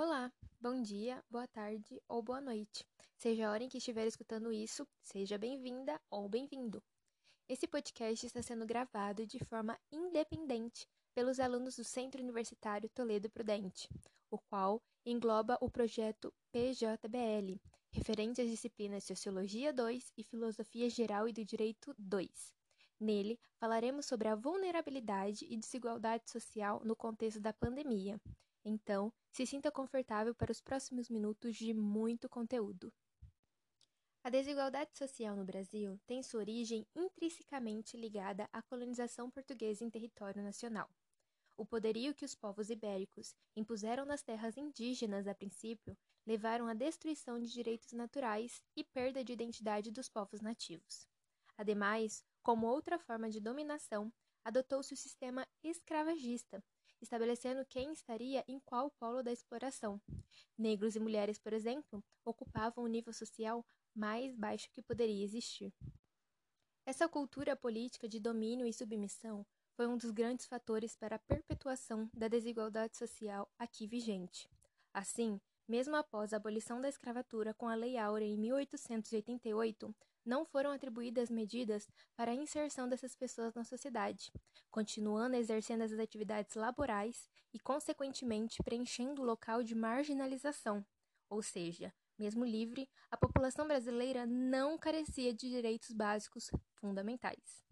Olá, bom dia, boa tarde ou boa noite. Seja a hora em que estiver escutando isso, seja bem-vinda ou bem-vindo. Esse podcast está sendo gravado de forma independente pelos alunos do Centro Universitário Toledo Prudente, o qual engloba o projeto PJBL, referente às disciplinas Sociologia 2 e Filosofia Geral e do Direito 2. Nele, falaremos sobre a vulnerabilidade e desigualdade social no contexto da pandemia. Então, se sinta confortável para os próximos minutos de muito conteúdo. A desigualdade social no Brasil tem sua origem intrinsecamente ligada à colonização portuguesa em território nacional. O poderio que os povos ibéricos impuseram nas terras indígenas a princípio levaram à destruição de direitos naturais e perda de identidade dos povos nativos. Ademais, como outra forma de dominação, adotou-se o sistema escravagista, estabelecendo quem estaria em qual polo da exploração. Negros e mulheres, por exemplo, ocupavam o nível social mais baixo que poderia existir. Essa cultura política de domínio e submissão foi um dos grandes fatores para a perpetuação da desigualdade social aqui vigente. Assim, mesmo após a abolição da escravatura com a Lei Áurea em 1888, não foram atribuídas medidas para a inserção dessas pessoas na sociedade, continuando exercendo as atividades laborais e, consequentemente, preenchendo o local de marginalização. Ou seja, mesmo livre, a população brasileira não carecia de direitos básicos fundamentais.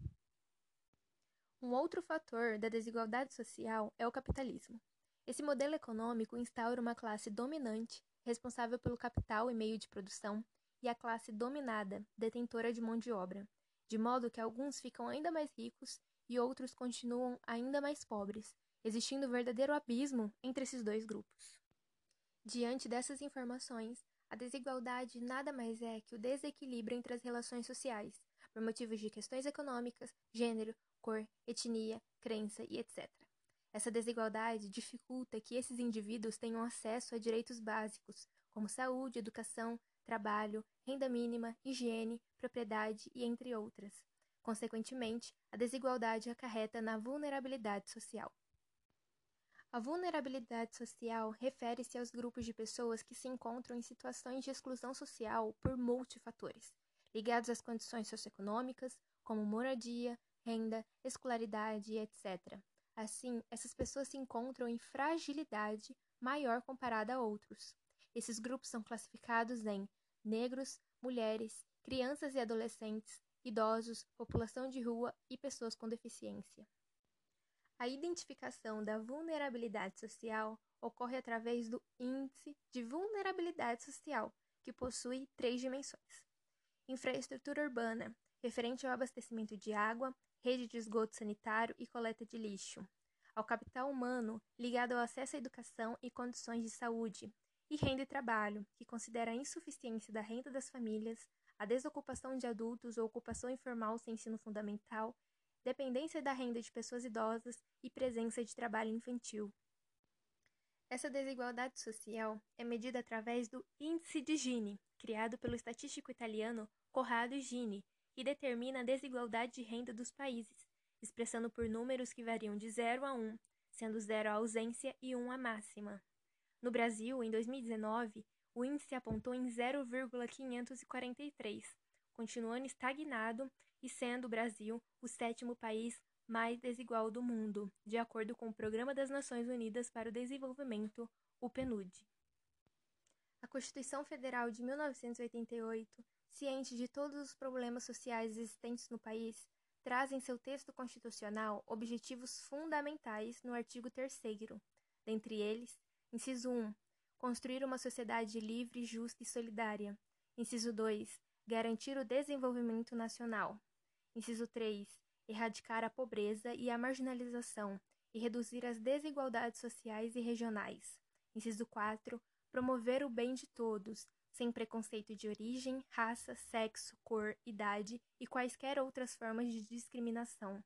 Um outro fator da desigualdade social é o capitalismo. Esse modelo econômico instaura uma classe dominante, responsável pelo capital e meio de produção, e a classe dominada, detentora de mão de obra, de modo que alguns ficam ainda mais ricos e outros continuam ainda mais pobres, existindo um verdadeiro abismo entre esses dois grupos. Diante dessas informações, a desigualdade nada mais é que o desequilíbrio entre as relações sociais, por motivos de questões econômicas, gênero, cor, etnia, crença e etc. Essa desigualdade dificulta que esses indivíduos tenham acesso a direitos básicos, como saúde, educação, trabalho, renda mínima, higiene, propriedade e entre outras. Consequentemente, a desigualdade acarreta na vulnerabilidade social. A vulnerabilidade social refere-se aos grupos de pessoas que se encontram em situações de exclusão social por multifatores, ligados às condições socioeconômicas, como moradia, renda, escolaridade, etc. Assim, essas pessoas se encontram em fragilidade maior comparada a outros. Esses grupos são classificados em negros, mulheres, crianças e adolescentes, idosos, população de rua e pessoas com deficiência. A identificação da vulnerabilidade social ocorre através do Índice de Vulnerabilidade Social, que possui três dimensões: infraestrutura urbana, referente ao abastecimento de água, rede de esgoto sanitário e coleta de lixo, ao capital humano, ligado ao acesso à educação e condições de saúde, e renda e trabalho, que considera a insuficiência da renda das famílias, a desocupação de adultos ou ocupação informal sem ensino fundamental, dependência da renda de pessoas idosas e presença de trabalho infantil. Essa desigualdade social é medida através do Índice de Gini, criado pelo estatístico italiano Corrado Gini, e determina a desigualdade de renda dos países, expressando por números que variam de 0 a 1, sendo 0 a ausência e 1 a máxima. No Brasil, em 2019, o índice apontou em 0,543, continuando estagnado e sendo o Brasil o sétimo país mais desigual do mundo, de acordo com o Programa das Nações Unidas para o Desenvolvimento, o PNUD. A Constituição Federal de 1988, ciente de todos os problemas sociais existentes no país, traz em seu texto constitucional objetivos fundamentais no artigo 3 dentre eles, Inciso 1. Construir uma sociedade livre, justa e solidária. Inciso 2. Garantir o desenvolvimento nacional. Inciso 3. Erradicar a pobreza e a marginalização e reduzir as desigualdades sociais e regionais. Inciso 4. Promover o bem de todos, sem preconceito de origem, raça, sexo, cor, idade e quaisquer outras formas de discriminação.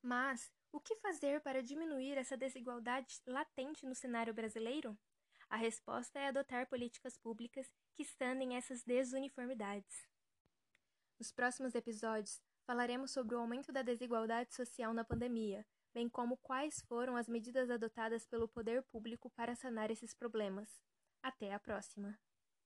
Mas, o que fazer para diminuir essa desigualdade latente no cenário brasileiro? A resposta é adotar políticas públicas que sanem essas desuniformidades. Nos próximos episódios, falaremos sobre o aumento da desigualdade social na pandemia, bem como quais foram as medidas adotadas pelo poder público para sanar esses problemas. Até a próxima!